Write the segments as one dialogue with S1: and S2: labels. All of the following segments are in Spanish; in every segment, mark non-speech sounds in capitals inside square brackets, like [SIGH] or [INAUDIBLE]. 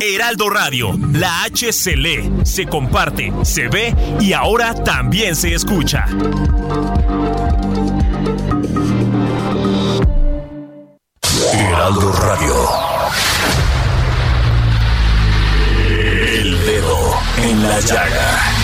S1: Heraldo Radio, la H se lee, se comparte, se ve y ahora también se escucha. Heraldo Radio. en la llaga.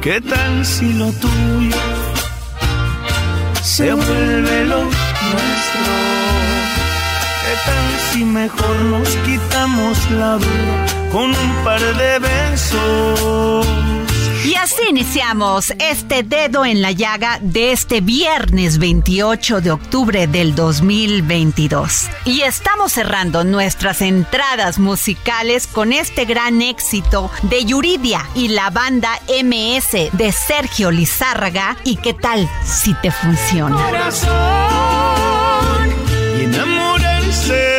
S2: ¿Qué tal si lo tuyo se vuelve lo nuestro? ¿Qué tal si mejor nos quitamos la vida? con un par de besos.
S3: Y así iniciamos este dedo en la llaga de este viernes 28 de octubre del 2022. Y estamos cerrando nuestras entradas musicales con este gran éxito de Yuridia y la banda MS de Sergio Lizárraga. ¿Y qué tal si te funciona?
S2: Corazón, y enamorarse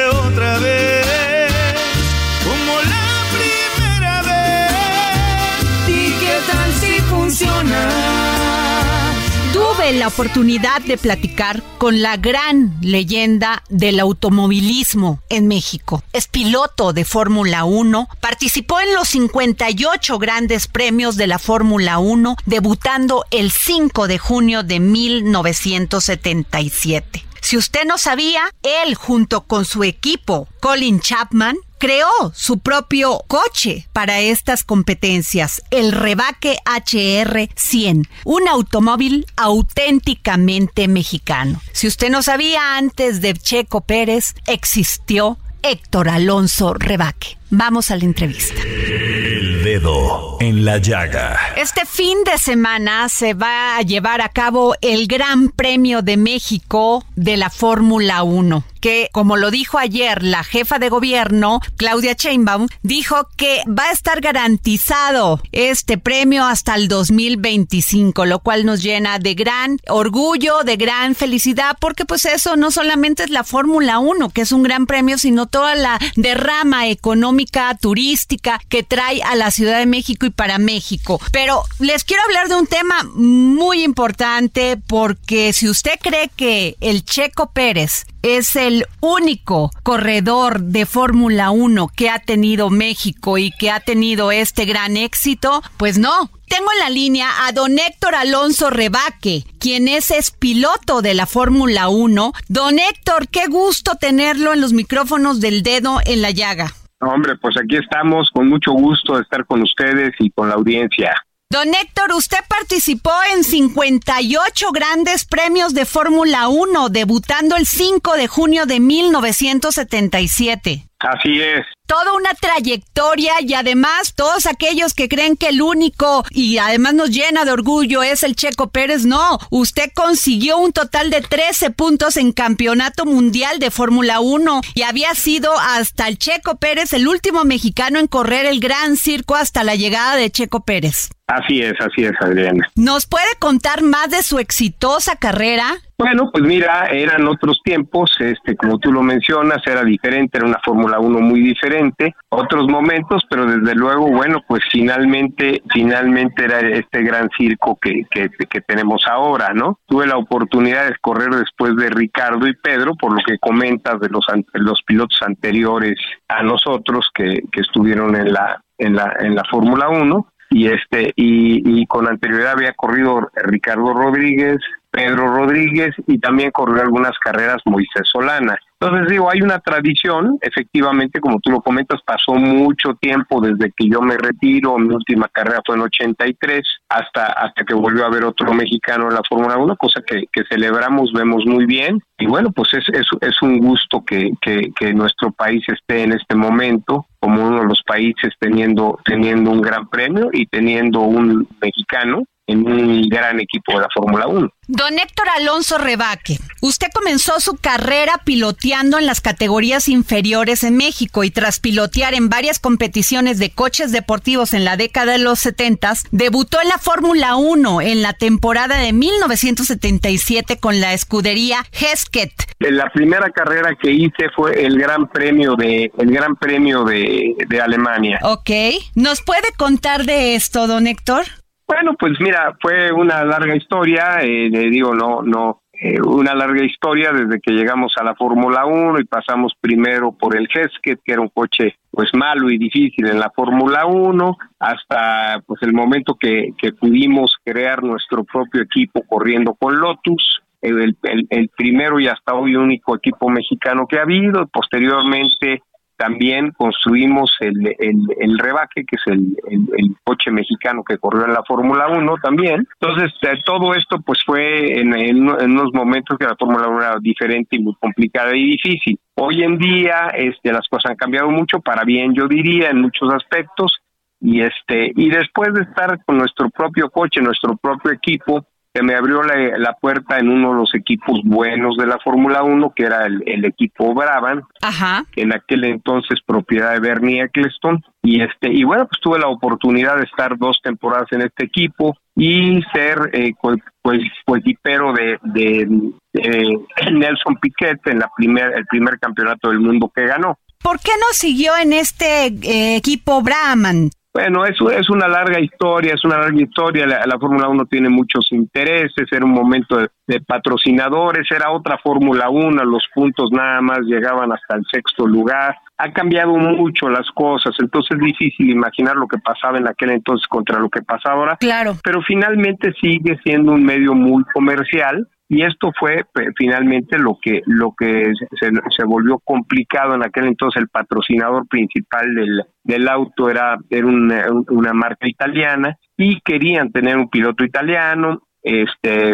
S3: oportunidad de platicar con la gran leyenda del automovilismo en México. Es piloto de Fórmula 1, participó en los 58 grandes premios de la Fórmula 1, debutando el 5 de junio de 1977. Si usted no sabía, él junto con su equipo, Colin Chapman, creó su propio coche para estas competencias, el Rebaque HR 100, un automóvil auténticamente mexicano. Si usted no sabía, antes de Checo Pérez existió Héctor Alonso Rebaque. Vamos a la entrevista.
S1: El dedo en la llaga.
S3: Este fin de semana se va a llevar a cabo el Gran Premio de México de la Fórmula 1 que, como lo dijo ayer la jefa de gobierno, Claudia Sheinbaum, dijo que va a estar garantizado este premio hasta el 2025, lo cual nos llena de gran orgullo, de gran felicidad, porque pues eso no solamente es la Fórmula 1, que es un gran premio, sino toda la derrama económica, turística que trae a la Ciudad de México y para México. Pero les quiero hablar de un tema muy importante porque si usted cree que el Checo Pérez es el único corredor de Fórmula 1 que ha tenido México y que ha tenido este gran éxito, pues no. Tengo en la línea a don Héctor Alonso Rebaque, quien es, es piloto de la Fórmula 1. Don Héctor, qué gusto tenerlo en los micrófonos del dedo en la llaga.
S4: Hombre, pues aquí estamos con mucho gusto de estar con ustedes y con la audiencia.
S3: Don Héctor, usted participó en 58 grandes premios de Fórmula 1, debutando el 5 de junio de 1977.
S4: Así es.
S3: Toda una trayectoria y además todos aquellos que creen que el único y además nos llena de orgullo es el Checo Pérez, no, usted consiguió un total de 13 puntos en Campeonato Mundial de Fórmula 1 y había sido hasta el Checo Pérez el último mexicano en correr el Gran Circo hasta la llegada de Checo Pérez.
S4: Así es, así es, Adriana.
S3: ¿Nos puede contar más de su exitosa carrera?
S4: Bueno, pues mira, eran otros tiempos, este, como tú lo mencionas, era diferente, era una Fórmula 1 muy diferente, otros momentos, pero desde luego, bueno, pues finalmente, finalmente era este gran circo que, que, que tenemos ahora, ¿no? Tuve la oportunidad de correr después de Ricardo y Pedro, por lo que comentas de los, los pilotos anteriores a nosotros que, que estuvieron en la, en la, en la Fórmula 1 y este y, y con anterioridad había corrido Ricardo Rodríguez, Pedro Rodríguez y también corrió algunas carreras Moisés Solana. Entonces digo, hay una tradición, efectivamente, como tú lo comentas, pasó mucho tiempo desde que yo me retiro, mi última carrera fue en 83, hasta, hasta que volvió a haber otro mexicano en la Fórmula 1, cosa que, que, celebramos, vemos muy bien, y bueno, pues es, es, es un gusto que, que, que nuestro país esté en este momento como uno de los países teniendo, teniendo un gran premio y teniendo un mexicano en un gran equipo de la Fórmula 1.
S3: Don Héctor Alonso Rebaque, usted comenzó su carrera piloteando en las categorías inferiores en México y tras pilotear en varias competiciones de coches deportivos en la década de los 70, debutó en la Fórmula 1 en la temporada de 1977 con la escudería Hesket.
S4: La primera carrera que hice fue el Gran Premio de el Gran Premio de, de Alemania.
S3: Ok, ¿nos puede contar de esto, don Héctor?
S4: Bueno, pues mira, fue una larga historia, eh, digo, no, no, eh, una larga historia desde que llegamos a la Fórmula 1 y pasamos primero por el Hesket, que era un coche pues malo y difícil en la Fórmula 1, hasta pues el momento que, pudimos crear nuestro propio equipo corriendo con Lotus, el, el, primero y hasta hoy único equipo mexicano que ha habido, posteriormente también construimos el, el, el rebaque, que es el, el, coche mexicano que corrió en la Fórmula 1 también. Entonces, eh, todo esto pues fue en, en, unos momentos que la Fórmula 1 era diferente y muy complicada y difícil. Hoy en día este, las cosas han cambiado mucho, para bien yo diría, en muchos aspectos. Y este y después de estar con nuestro propio coche, nuestro propio equipo, se me abrió la, la, puerta en uno de los equipos buenos de la Fórmula 1, que era el, el equipo Brabham,
S3: Ajá.
S4: en aquel entonces propiedad de Bernie Eccleston. Y, este, y bueno, pues tuve la oportunidad de estar dos temporadas en este equipo y ser eh, coequipero de, de, de, Nelson Piquet en la primer, el primer campeonato del mundo que ganó.
S3: ¿Por qué no siguió en este eh, equipo Brahman?
S4: Bueno, eso es una larga historia, es una larga historia. La, la Fórmula 1 tiene muchos intereses, era un momento de, de patrocinadores, era otra Fórmula 1, los puntos nada más llegaban hasta el sexto lugar. Ha cambiado mucho las cosas, entonces es difícil imaginar lo que pasaba en aquel entonces contra lo que pasa ahora.
S3: Claro.
S4: Pero finalmente sigue siendo un medio muy comercial y esto fue finalmente lo que lo que se, se, volvió complicado en aquel entonces. El patrocinador principal del, del auto era era una, una marca italiana y querían tener un piloto italiano. Este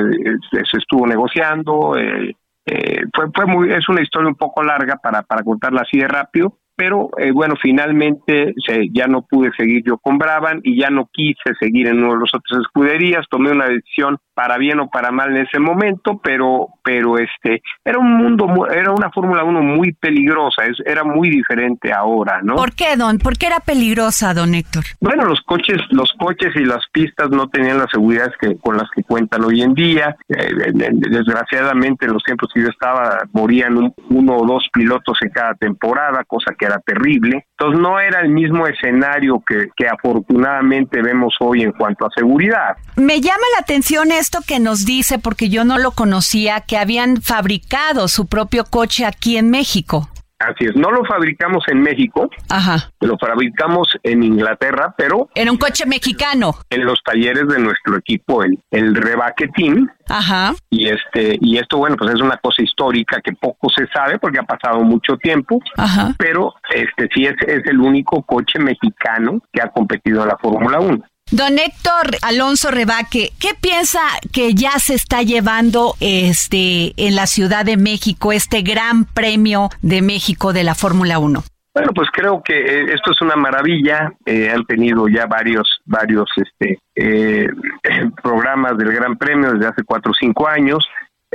S4: se estuvo negociando eh, eh, fue fue muy es una historia un poco larga para para contarla así de rápido pero eh, bueno, finalmente se, ya no pude seguir yo con Braban y ya no quise seguir en uno de los otros escuderías, tomé una decisión para bien o para mal en ese momento, pero pero este era un mundo era una Fórmula 1 muy peligrosa, es, era muy diferente ahora, ¿no?
S3: ¿Por qué, don? ¿Por qué era peligrosa, don Héctor?
S4: Bueno, los coches los coches y las pistas no tenían las seguridades que con las que cuentan hoy en día. Eh, desgraciadamente en los tiempos que yo estaba morían un, uno o dos pilotos en cada temporada, cosa que era terrible. Entonces no era el mismo escenario que, que afortunadamente vemos hoy en cuanto a seguridad.
S3: Me llama la atención esto que nos dice, porque yo no lo conocía, que habían fabricado su propio coche aquí en México.
S4: Así es, no lo fabricamos en México,
S3: Ajá.
S4: lo fabricamos en Inglaterra, pero...
S3: Era un coche mexicano.
S4: En los talleres de nuestro equipo, el, el Rebaque Team.
S3: Ajá.
S4: Y, este, y esto, bueno, pues es una cosa histórica que poco se sabe porque ha pasado mucho tiempo,
S3: Ajá.
S4: pero este sí es, es el único coche mexicano que ha competido en la Fórmula 1.
S3: Don Héctor Alonso Rebaque, ¿qué piensa que ya se está llevando este en la Ciudad de México este Gran Premio de México de la Fórmula 1?
S4: Bueno, pues creo que eh, esto es una maravilla. Eh, han tenido ya varios, varios, este, eh, [CLEARS THROAT] programas del Gran Premio desde hace cuatro o cinco años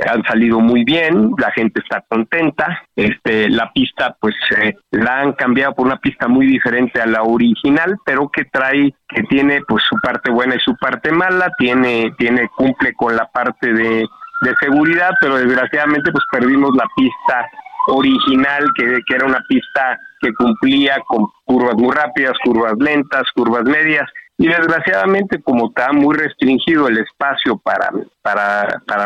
S4: han salido muy bien, la gente está contenta, este, la pista pues eh, la han cambiado por una pista muy diferente a la original, pero que trae, que tiene pues su parte buena y su parte mala, tiene, tiene, cumple con la parte de, de seguridad, pero desgraciadamente pues perdimos la pista original, que, que era una pista que cumplía con curvas muy rápidas, curvas lentas, curvas medias, y desgraciadamente como está muy restringido el espacio para para, para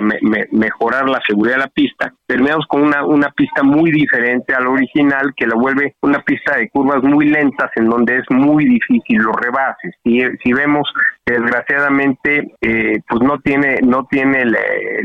S4: mejorar la seguridad de la pista, terminamos con una, una pista muy diferente a la original que la vuelve una pista de curvas muy lentas en donde es muy difícil los rebases. Y si vemos desgraciadamente eh, pues no tiene no tiene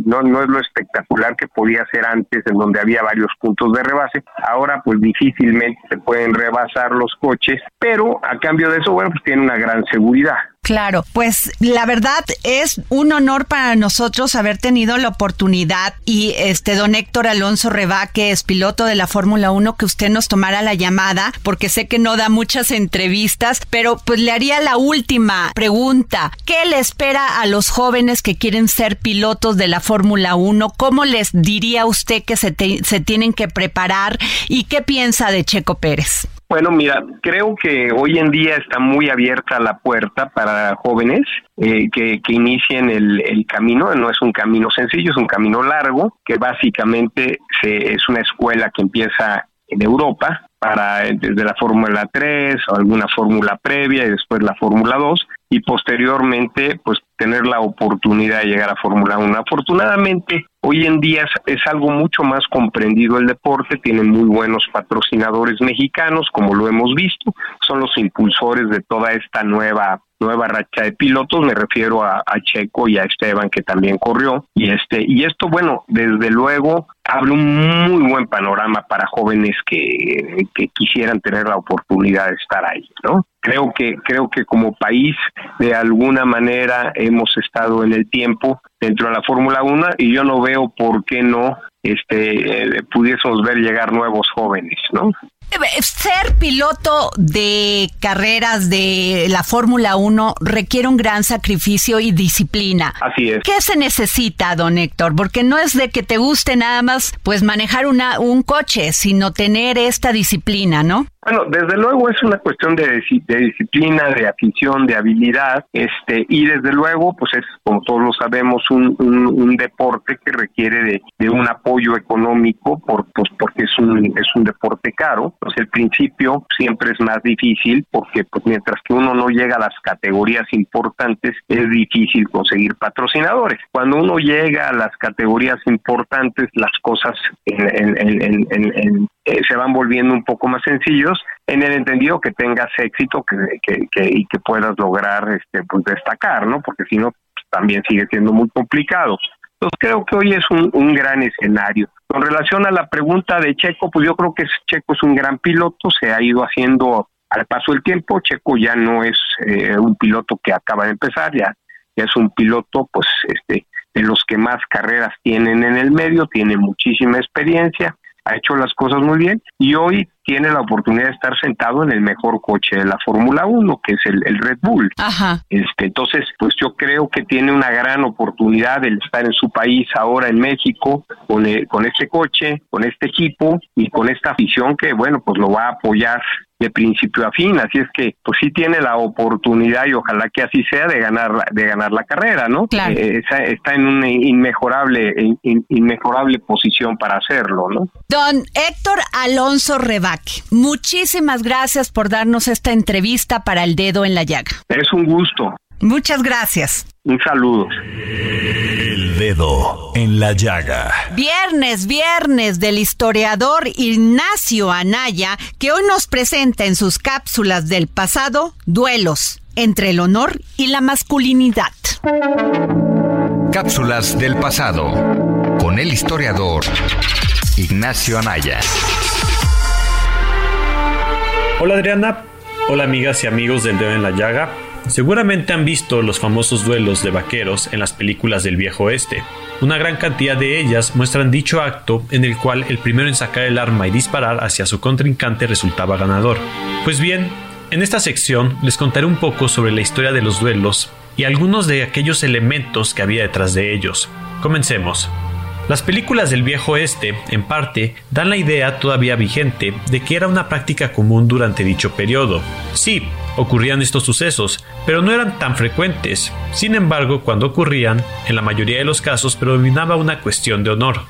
S4: no no es lo espectacular que podía ser antes en donde había varios puntos de rebase ahora pues difícilmente se pueden rebasar los coches pero a cambio de eso bueno pues tiene una gran seguridad
S3: Claro, pues la verdad es un honor para nosotros haber tenido la oportunidad y este don Héctor Alonso Reba, que es piloto de la Fórmula 1, que usted nos tomara la llamada, porque sé que no da muchas entrevistas, pero pues le haría la última pregunta. ¿Qué le espera a los jóvenes que quieren ser pilotos de la Fórmula 1? ¿Cómo les diría usted que se, se tienen que preparar y qué piensa de Checo Pérez?
S4: Bueno, mira, creo que hoy en día está muy abierta la puerta para jóvenes eh, que, que, inicien el, el, camino. No es un camino sencillo, es un camino largo, que básicamente se, es una escuela que empieza en Europa para desde la Fórmula 3 o alguna fórmula previa y después la Fórmula 2 y posteriormente pues tener la oportunidad de llegar a Fórmula 1. Afortunadamente, hoy en día es, algo mucho más comprendido el deporte, tienen muy buenos patrocinadores mexicanos, como lo hemos visto, son los impulsores de toda esta nueva nueva racha de pilotos, me refiero a, Checo y a Esteban que también corrió y este y esto bueno, desde luego abre un muy buen panorama para jóvenes que, que quisieran tener la oportunidad de estar ahí, ¿no? Creo que creo que como país de alguna manera hemos estado en el tiempo dentro de la Fórmula 1 y yo no veo por qué no este eh, pudiésemos ver llegar nuevos jóvenes, ¿no?
S3: Ser piloto de carreras de la Fórmula 1 requiere un gran sacrificio y disciplina.
S4: Así es.
S3: ¿Qué se necesita, don Héctor? Porque no es de que te guste nada más pues manejar una, un coche, sino tener esta disciplina, ¿no?
S4: Bueno, desde luego es una cuestión de, disciplina, de afición, de habilidad, este, y desde luego, pues es, como todos lo sabemos, un, deporte que requiere de, un apoyo económico, por, pues porque es un, es un deporte caro. Pues el principio siempre es más difícil, porque pues mientras que uno no llega a las categorías importantes, es difícil conseguir patrocinadores. Cuando uno llega a las categorías importantes, las cosas en, en, en, eh, se van volviendo un poco más en el entendido que tengas éxito que, que, y que puedas lograr este pues destacar, ¿no? Porque si no pues, también sigue siendo muy complicado. Entonces creo que hoy es un, un gran escenario. Con relación a la pregunta de Checo, pues yo creo que Checo es un gran piloto, se ha ido haciendo al paso del tiempo. Checo ya no es eh, un piloto que acaba de empezar, ya, ya es un piloto, pues, este, de los que más carreras tienen en el medio, tiene muchísima experiencia ha hecho las cosas muy bien y hoy tiene la oportunidad de estar sentado en el mejor coche de la Fórmula 1, que es el, Red Bull.
S3: Ajá.
S4: Este, entonces, pues yo creo que tiene una gran oportunidad de estar en su país ahora en México con, con este coche, con este equipo y con esta afición que, bueno, pues lo va a apoyar de principio a fin, así es que pues sí tiene la oportunidad y ojalá que así sea de ganar de ganar la carrera, ¿no?
S3: Claro.
S4: Eh, está en una inmejorable inmejorable posición para hacerlo, ¿no?
S3: Don Héctor Alonso Rebaque, muchísimas gracias por darnos esta entrevista para El Dedo en la Llaga.
S4: Es un gusto.
S3: Muchas gracias.
S4: Un saludo.
S1: El dedo en la llaga.
S3: Viernes, viernes del historiador Ignacio Anaya, que hoy nos presenta en sus cápsulas del pasado duelos entre el honor y la masculinidad.
S1: Cápsulas del pasado con el historiador Ignacio Anaya.
S5: Hola Adriana, hola amigas y amigos del dedo en la llaga. Seguramente han visto los famosos duelos de vaqueros en las películas del viejo oeste. Una gran cantidad de ellas muestran dicho acto en el cual el primero en sacar el arma y disparar hacia su contrincante resultaba ganador. Pues bien, en esta sección les contaré un poco sobre la historia de los duelos y algunos de aquellos elementos que había detrás de ellos. Comencemos. Las películas del viejo oeste, en parte, dan la idea todavía vigente de que era una práctica común durante dicho periodo. Sí, ocurrían estos sucesos, pero no eran tan frecuentes. Sin embargo, cuando ocurrían, en la mayoría de los casos predominaba una cuestión de honor.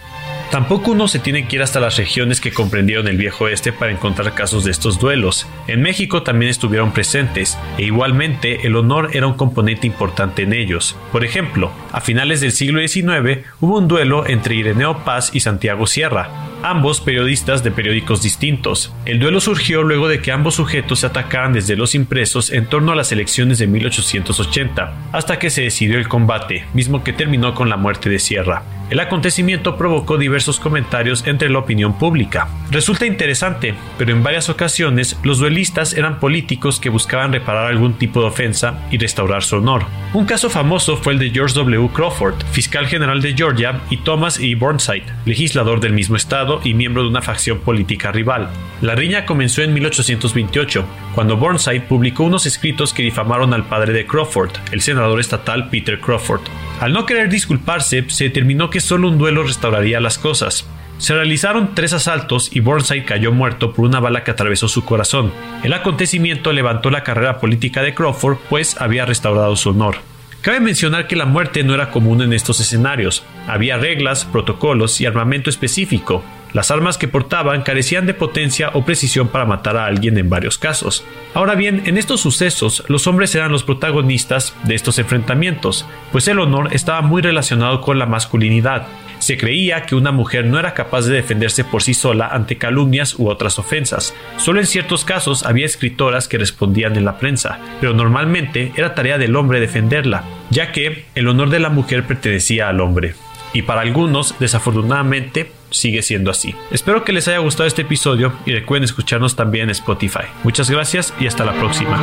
S5: Tampoco uno se tiene que ir hasta las regiones que comprendieron el viejo oeste para encontrar casos de estos duelos. En México también estuvieron presentes, e igualmente el honor era un componente importante en ellos. Por ejemplo, a finales del siglo XIX hubo un duelo entre Ireneo Paz y Santiago Sierra, ambos periodistas de periódicos distintos. El duelo surgió luego de que ambos sujetos se atacaran desde los impresos en torno a las elecciones de 1880, hasta que se decidió el combate, mismo que terminó con la muerte de Sierra. El acontecimiento provocó diversos comentarios entre la opinión pública. Resulta interesante, pero en varias ocasiones los duelistas eran políticos que buscaban reparar algún tipo de ofensa y restaurar su honor. Un caso famoso fue el de George W. Crawford, fiscal general de Georgia, y Thomas E. Burnside, legislador del mismo estado y miembro de una facción política rival. La riña comenzó en 1828, cuando Burnside publicó unos escritos que difamaron al padre de Crawford, el senador estatal Peter Crawford. Al no querer disculparse, se determinó que solo un duelo restauraría las cosas. Se realizaron tres asaltos y Burnside cayó muerto por una bala que atravesó su corazón. El acontecimiento levantó la carrera política de Crawford, pues había restaurado su honor. Cabe mencionar que la muerte no era común en estos escenarios. Había reglas, protocolos y armamento específico, las armas que portaban carecían de potencia o precisión para matar a alguien en varios casos. Ahora bien, en estos sucesos, los hombres eran los protagonistas de estos enfrentamientos, pues el honor estaba muy relacionado con la masculinidad. Se creía que una mujer no era capaz de defenderse por sí sola ante calumnias u otras ofensas. Solo en ciertos casos había escritoras que respondían en la prensa, pero normalmente era tarea del hombre defenderla, ya que el honor de la mujer pertenecía al hombre. Y para algunos, desafortunadamente, sigue siendo así. Espero que les haya gustado este episodio y recuerden escucharnos también en Spotify. Muchas gracias y hasta la próxima.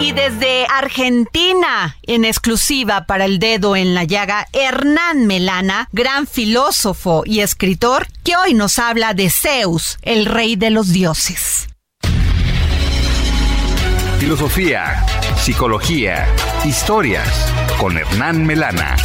S3: Y desde Argentina, en exclusiva para el dedo en la llaga, Hernán Melana, gran filósofo y escritor, que hoy nos habla de Zeus, el rey de los dioses.
S1: Filosofía, psicología, historias, con Hernán Melana.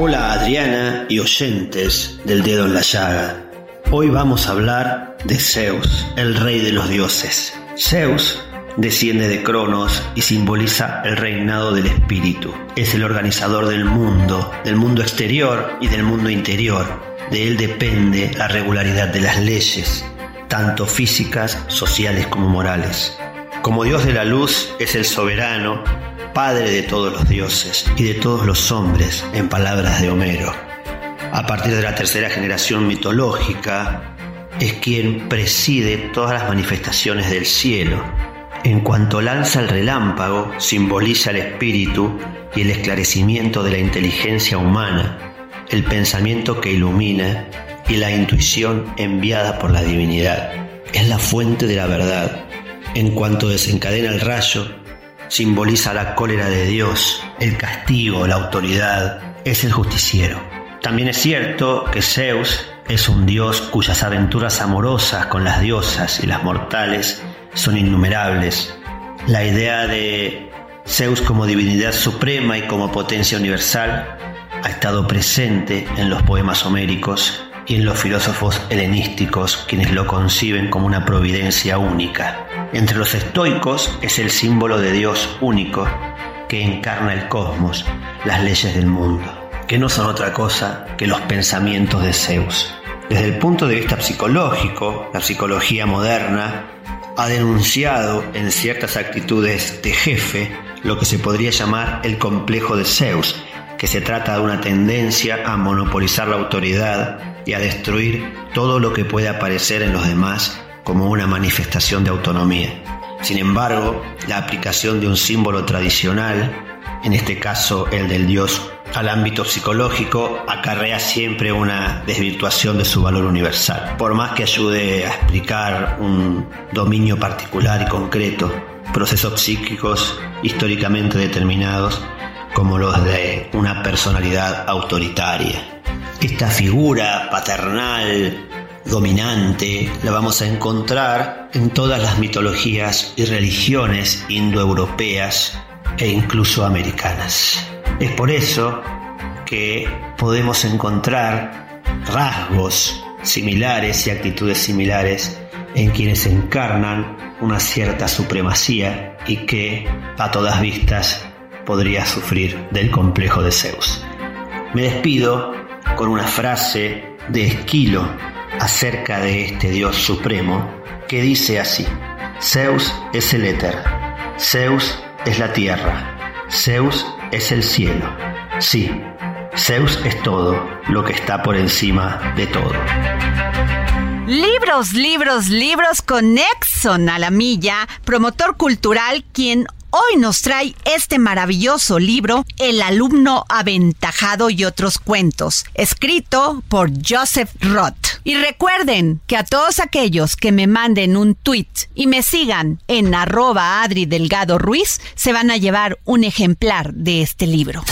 S6: Hola Adriana y oyentes del dedo en la llaga. Hoy vamos a hablar de Zeus, el rey de los dioses. Zeus desciende de Cronos y simboliza el reinado del espíritu. Es el organizador del mundo, del mundo exterior y del mundo interior. De él depende la regularidad de las leyes, tanto físicas, sociales como morales. Como Dios de la luz es el soberano Padre de todos los dioses y de todos los hombres, en palabras de Homero. A partir de la tercera generación mitológica, es quien preside todas las manifestaciones del cielo. En cuanto lanza el relámpago, simboliza el espíritu y el esclarecimiento de la inteligencia humana, el pensamiento que ilumina y la intuición enviada por la divinidad. Es la fuente de la verdad. En cuanto desencadena el rayo, simboliza la cólera de Dios, el castigo, la autoridad, es el justiciero. También es cierto que Zeus es un dios cuyas aventuras amorosas con las diosas y las mortales son innumerables. La idea de Zeus como divinidad suprema y como potencia universal ha estado presente en los poemas homéricos y en los filósofos helenísticos, quienes lo conciben como una providencia única. Entre los estoicos es el símbolo de Dios único que encarna el cosmos, las leyes del mundo, que no son otra cosa que los pensamientos de Zeus. Desde el punto de vista psicológico, la psicología moderna ha denunciado en ciertas actitudes de jefe lo que se podría llamar el complejo de Zeus, que se trata de una tendencia a monopolizar la autoridad y a destruir todo lo que puede aparecer en los demás como una manifestación de autonomía. Sin embargo, la aplicación de un símbolo tradicional, en este caso el del dios, al ámbito psicológico acarrea siempre una desvirtuación de su valor universal. Por más que ayude a explicar un dominio particular y concreto, procesos psíquicos históricamente determinados, como los de una personalidad autoritaria. Esta figura paternal, dominante, la vamos a encontrar en todas las mitologías y religiones indoeuropeas e incluso americanas. Es por eso que podemos encontrar rasgos similares y actitudes similares en quienes encarnan una cierta supremacía y que a todas vistas podría sufrir del complejo de Zeus. Me despido con una frase de Esquilo acerca de este dios supremo que dice así, Zeus es el éter, Zeus es la tierra, Zeus es el cielo. Sí, Zeus es todo lo que está por encima de todo.
S3: Libros, libros, libros con Exxon a la milla, promotor cultural quien hoy nos trae este maravilloso libro, El alumno aventajado y otros cuentos, escrito por Joseph Roth. Y recuerden que a todos aquellos que me manden un tweet y me sigan en arroba Adri Delgado Ruiz, se van a llevar un ejemplar de este libro.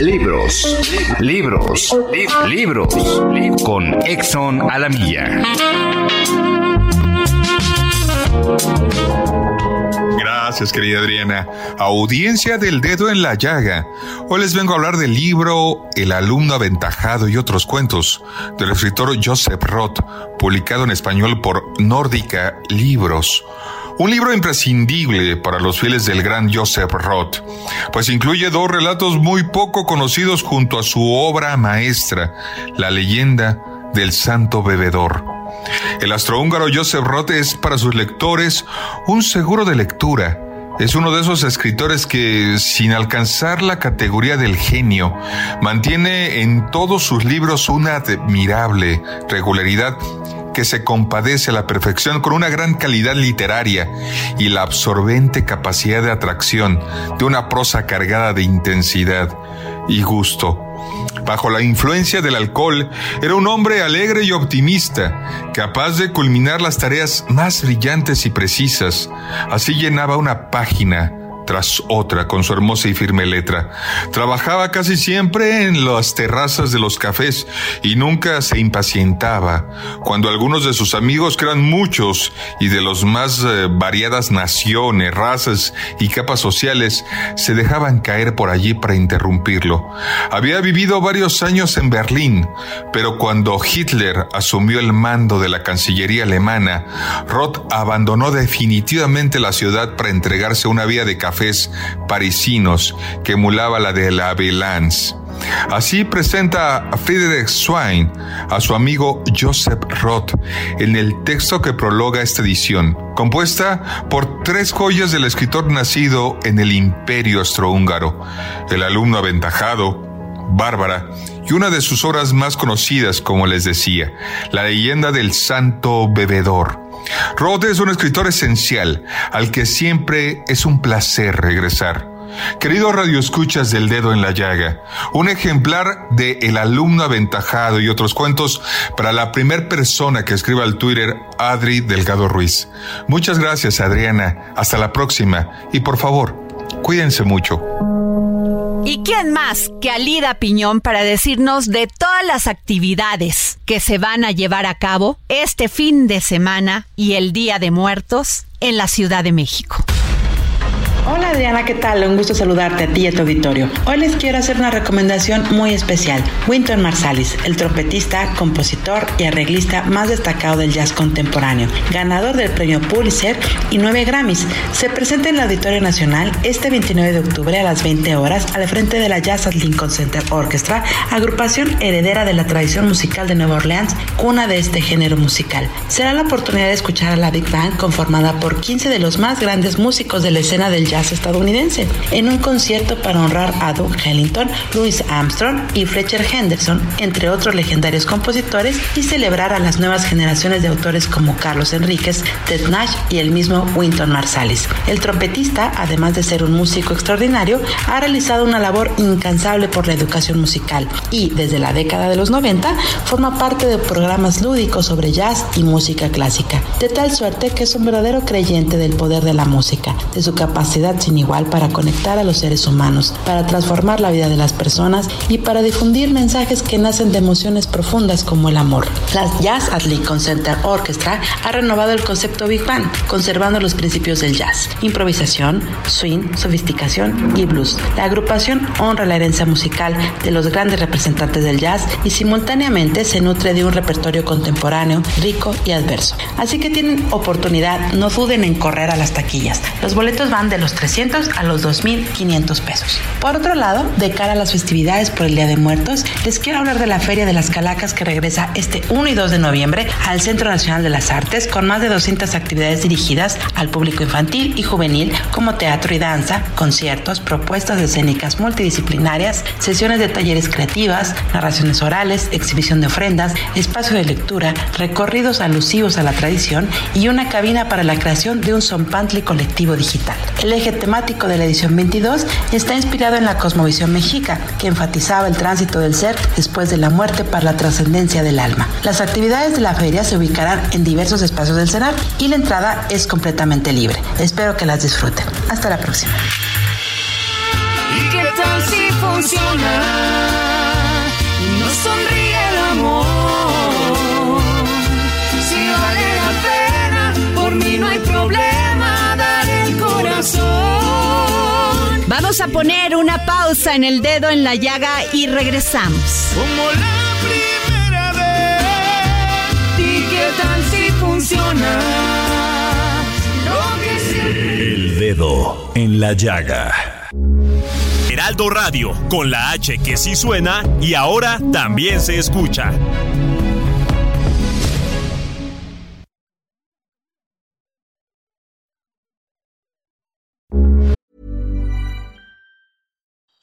S1: Libros, libros, libros, con Exxon Alamilla.
S7: Gracias, querida Adriana. Audiencia del dedo en la llaga. Hoy les vengo a hablar del libro El alumno aventajado y otros cuentos del escritor Joseph Roth, publicado en español por Nórdica Libros. Un libro imprescindible para los fieles del gran Joseph Roth, pues incluye dos relatos muy poco conocidos junto a su obra maestra, La leyenda del santo bebedor. El astrohúngaro Joseph Roth es para sus lectores un seguro de lectura. Es uno de esos escritores que, sin alcanzar la categoría del genio, mantiene en todos sus libros una admirable regularidad que se compadece a la perfección con una gran calidad literaria y la absorbente capacidad de atracción de una prosa cargada de intensidad y gusto. Bajo la influencia del alcohol, era un hombre alegre y optimista, capaz de culminar las tareas más brillantes y precisas. Así llenaba una página tras otra con su hermosa y firme letra. Trabajaba casi siempre en las terrazas de los cafés y nunca se impacientaba cuando algunos de sus amigos, que eran muchos y de los más eh, variadas naciones, razas y capas sociales, se dejaban caer por allí para interrumpirlo. Había vivido varios años en Berlín, pero cuando Hitler asumió el mando de la Cancillería alemana, Roth abandonó definitivamente la ciudad para entregarse a una vía de café parisinos que emulaba la de la Belance. Así presenta a Friedrich Swein a su amigo Joseph Roth en el texto que prologa esta edición, compuesta por tres joyas del escritor nacido en el imperio austrohúngaro, el alumno aventajado, Bárbara, y una de sus obras más conocidas, como les decía, la leyenda del santo bebedor, Roth es un escritor esencial al que siempre es un placer regresar. Querido Radio Escuchas del Dedo en la Llaga, un ejemplar de El alumno aventajado y otros cuentos para la primer persona que escriba al Twitter Adri Delgado Ruiz. Muchas gracias Adriana, hasta la próxima y por favor, cuídense mucho.
S3: ¿Y quién más que Alida Piñón para decirnos de todas las actividades que se van a llevar a cabo este fin de semana y el Día de Muertos en la Ciudad de México?
S8: Hola Adriana, ¿qué tal? Un gusto saludarte a ti y a tu auditorio. Hoy les quiero hacer una recomendación muy especial. Winton Marsalis, el trompetista, compositor y arreglista más destacado del jazz contemporáneo, ganador del premio Pulitzer y nueve Grammys, se presenta en el Auditorio Nacional este 29 de octubre a las 20 horas al frente de la Jazz at Lincoln Center Orchestra, agrupación heredera de la tradición musical de Nueva Orleans, cuna de este género musical. Será la oportunidad de escuchar a la Big Band conformada por 15 de los más grandes músicos de la escena del jazz estadounidense, en un concierto para honrar a Doug Ellington, Louis Armstrong y Fletcher Henderson, entre otros legendarios compositores, y celebrar a las nuevas generaciones de autores como Carlos Enríquez, Ted Nash y el mismo Winton Marsalis. El trompetista, además de ser un músico extraordinario, ha realizado una labor incansable por la educación musical y, desde la década de los 90, forma parte de programas lúdicos sobre jazz y música clásica, de tal suerte que es un verdadero creyente del poder de la música, de su capacidad sin sin igual para conectar a los seres humanos, para transformar la vida de las personas y para difundir mensajes que nacen de emociones profundas como el amor. La Jazz at Lincoln Center Orchestra ha renovado el concepto Big Band, conservando los principios del jazz, improvisación, swing, sofisticación y blues. La agrupación honra la herencia musical de los grandes representantes del jazz y simultáneamente se nutre de un repertorio contemporáneo rico y adverso. Así que tienen oportunidad, no duden en correr a las taquillas. Los boletos van de los 300 a los 2.500 pesos. Por otro lado, de cara a las festividades por el Día de Muertos, les quiero hablar de la Feria de las Calacas que regresa este 1 y 2 de noviembre al Centro Nacional de las Artes con más de 200 actividades dirigidas al público infantil y juvenil como teatro y danza, conciertos, propuestas escénicas multidisciplinarias, sesiones de talleres creativas, narraciones orales, exhibición de ofrendas, espacio de lectura, recorridos alusivos a la tradición y una cabina para la creación de un zompantli colectivo digital. El eje temático temático de la edición 22 está inspirado en la cosmovisión mexica, que enfatizaba el tránsito del ser después de la muerte para la trascendencia del alma. Las actividades de la feria se ubicarán en diversos espacios del CENAR y la entrada es completamente libre. Espero que las disfruten. Hasta la próxima.
S3: Vamos a poner una pausa en el dedo en la llaga y regresamos.
S2: Como la primera vez. ¿Y qué tal si funciona? Lo que siempre
S1: El dedo en la llaga.
S9: Heraldo Radio, con la H que sí suena y ahora también se escucha.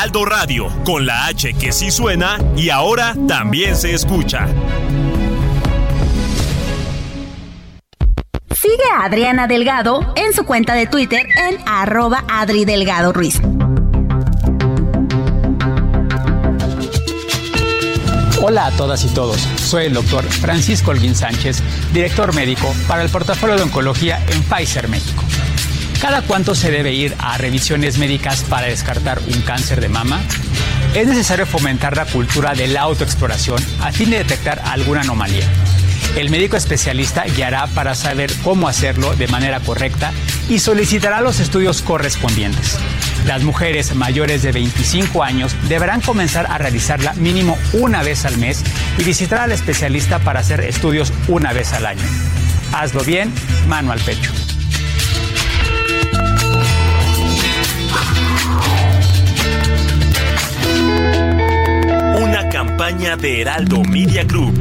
S9: Heraldo Radio, con la H que sí suena y ahora también se escucha.
S10: Sigue a Adriana Delgado en su cuenta de Twitter en arroba Adri Delgado Ruiz.
S11: Hola a todas y todos, soy el doctor Francisco Holguín Sánchez, director médico para el portafolio de oncología en Pfizer México. ¿Cada cuánto se debe ir a revisiones médicas para descartar un cáncer de mama? Es necesario fomentar la cultura de la autoexploración a fin de detectar alguna anomalía. El médico especialista guiará para saber cómo hacerlo de manera correcta y solicitará los estudios correspondientes. Las mujeres mayores de 25 años deberán comenzar a realizarla mínimo una vez al mes y visitar al especialista para hacer estudios una vez al año. Hazlo bien, mano al pecho.
S9: Campaña de Heraldo Media Group.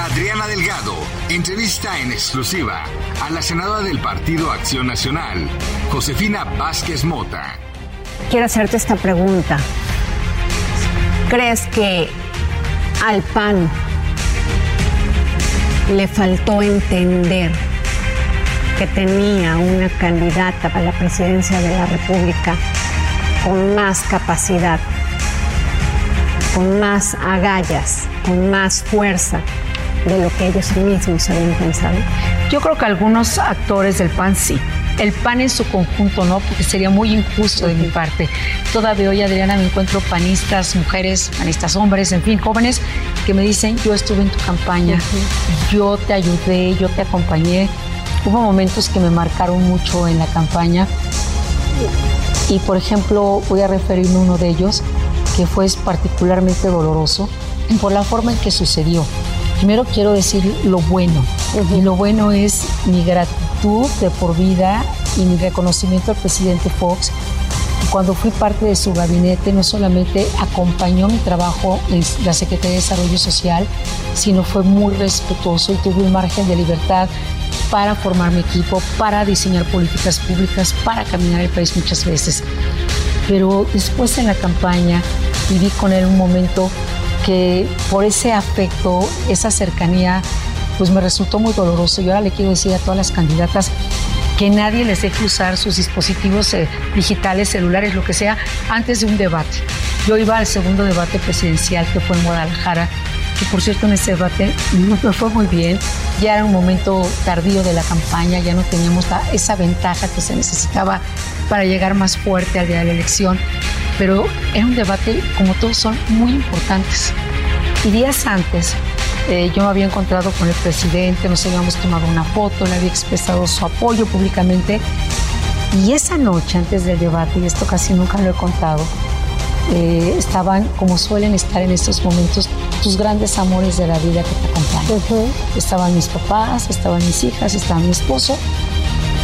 S12: Adriana Delgado, entrevista en exclusiva a la senadora del Partido Acción Nacional, Josefina Vázquez Mota.
S13: Quiero hacerte esta pregunta. ¿Crees que al PAN le faltó entender que tenía una candidata a la presidencia de la República con más capacidad, con más agallas, con más fuerza de lo que ellos mismos habían pensado?
S14: Yo creo que algunos actores del PAN sí. El PAN en su conjunto no, porque sería muy injusto de mi parte. Todavía hoy, Adriana, me encuentro panistas, mujeres, panistas hombres, en fin, jóvenes, que me dicen, yo estuve en tu campaña, yo te ayudé, yo te acompañé. Hubo momentos que me marcaron mucho en la campaña y, por ejemplo, voy a referirme a uno de ellos, que fue particularmente doloroso por la forma en que sucedió. Primero quiero decir lo bueno, y lo bueno es mi gratitud de por vida y mi reconocimiento al presidente Fox. Cuando fui parte de su gabinete, no solamente acompañó mi trabajo en la Secretaría de Desarrollo Social, sino fue muy respetuoso y tuve un margen de libertad para formar mi equipo, para diseñar políticas públicas, para caminar el país muchas veces. Pero después en la campaña viví con él un momento que por ese afecto, esa cercanía, pues me resultó muy doloroso. Y ahora le quiero decir a todas las candidatas que nadie les deje usar sus dispositivos eh, digitales, celulares, lo que sea, antes de un debate. Yo iba al segundo debate presidencial que fue en Guadalajara que por cierto en ese debate no me fue muy bien. Ya era un momento tardío de la campaña, ya no teníamos esa ventaja que se necesitaba para llegar más fuerte al día de la elección. Pero era un debate, como todos son, muy importantes. Y días antes, eh, yo me había encontrado con el presidente, nos habíamos tomado una foto, le había expresado su apoyo públicamente. Y esa noche, antes del debate, y esto casi nunca lo he contado, eh, estaban, como suelen estar en estos momentos, tus grandes amores de la vida que te acompañan. Estaban mis papás, estaban mis hijas, estaba mi esposo.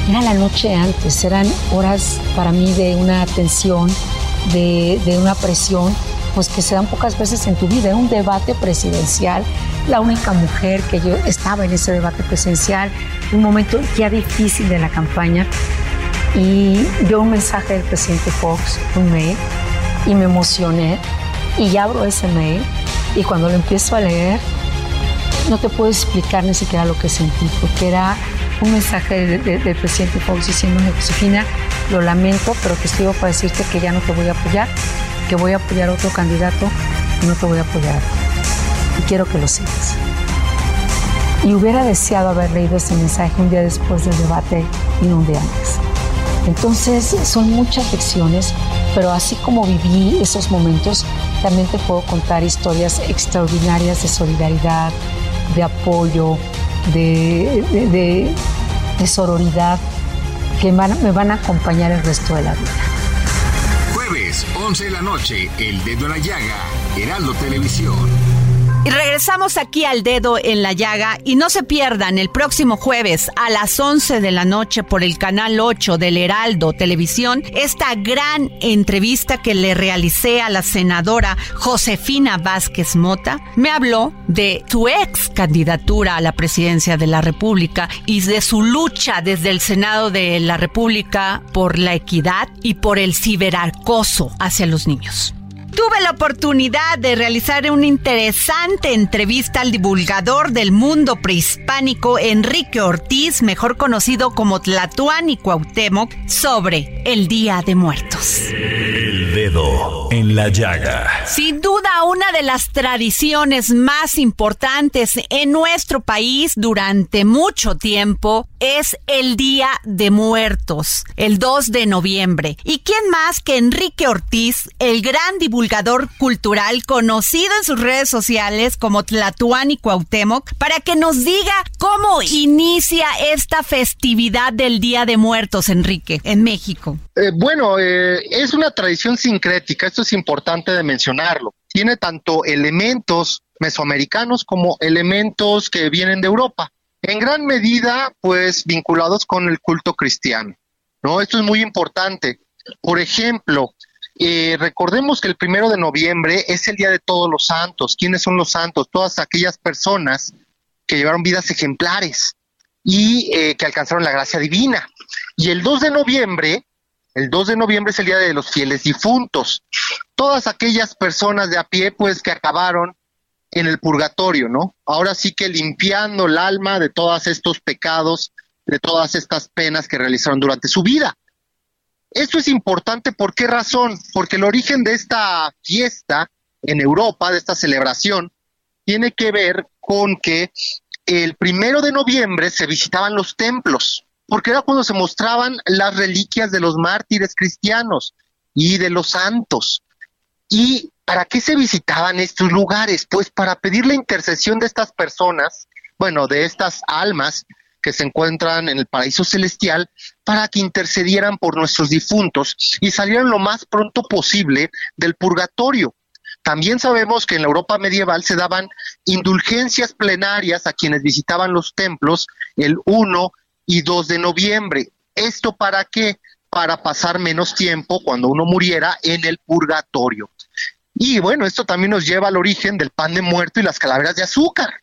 S14: Era la noche antes, eran horas para mí de una tensión, de, de una presión, pues que se dan pocas veces en tu vida. Era un debate presidencial, la única mujer que yo estaba en ese debate presidencial, un momento ya difícil de la campaña. Y veo un mensaje del presidente Fox, un mail, y me emocioné y abro ese mail y cuando lo empiezo a leer no te puedo explicar ni siquiera lo que sentí porque era un mensaje del presidente Fox diciéndome Josefina lo lamento pero te escribo para decirte que ya no te voy a apoyar que voy a apoyar a otro candidato y no te voy a apoyar y quiero que lo sigas. Y hubiera deseado haber leído ese mensaje un día después del debate y no un día antes. Entonces son muchas lecciones, pero así como viví esos momentos, también te puedo contar historias extraordinarias de solidaridad, de apoyo, de, sororidad, que me van a acompañar el resto de la vida.
S12: Jueves, 11 de la noche, El Dedo en la Llaga, Heraldo Televisión.
S3: Y regresamos aquí al dedo en la llaga y no se pierdan el próximo jueves a las 11 de la noche por el canal 8 del Heraldo Televisión esta gran entrevista que le realicé a la senadora Josefina Vázquez Mota. Me habló de su ex candidatura a la presidencia de la República y de su lucha desde el Senado de la República por la equidad y por el ciberacoso hacia los niños. Tuve la oportunidad de realizar una interesante entrevista al divulgador del mundo prehispánico Enrique Ortiz, mejor conocido como Tlatuani Cuauhtémoc, sobre el Día de Muertos.
S1: El dedo en la llaga.
S3: Sin duda, una de las tradiciones más importantes en nuestro país durante mucho tiempo es el Día de Muertos, el 2 de noviembre. ¿Y quién más que Enrique Ortiz, el gran divulgador cultural conocido en sus redes sociales como Tlatuani Cuauhtémoc, para que nos diga cómo inicia esta festividad del Día de Muertos, Enrique, en México?
S15: Eh, bueno, eh, es una tradición sincrética, esto es importante de mencionarlo. Tiene tanto elementos mesoamericanos como elementos que vienen de Europa en gran medida, pues, vinculados con el culto cristiano, ¿no? Esto es muy importante. Por ejemplo, eh, recordemos que el primero de noviembre es el Día de Todos los Santos. ¿Quiénes son los santos? Todas aquellas personas que llevaron vidas ejemplares y eh, que alcanzaron la gracia divina. Y el 2 de noviembre, el 2 de noviembre es el Día de los Fieles Difuntos. Todas aquellas personas de a pie, pues, que acabaron en el purgatorio, ¿no? Ahora sí que limpiando el alma de todos estos pecados, de todas estas penas que realizaron durante su vida. Esto es importante, ¿por qué razón? Porque el origen de esta fiesta en Europa, de esta celebración, tiene que ver con que el primero de noviembre se visitaban los templos, porque era cuando se mostraban las reliquias de los mártires cristianos y de los santos. Y ¿Para qué se visitaban estos lugares? Pues para pedir la intercesión de estas personas, bueno, de estas almas que se encuentran en el paraíso celestial, para que intercedieran por nuestros difuntos y salieran lo más pronto posible del purgatorio. También sabemos que en la Europa medieval se daban indulgencias plenarias a quienes visitaban los templos el 1 y 2 de noviembre. ¿Esto para qué? Para pasar menos tiempo cuando uno muriera en el purgatorio. Y bueno, esto también nos lleva al origen del pan de muerto y las calaveras de azúcar.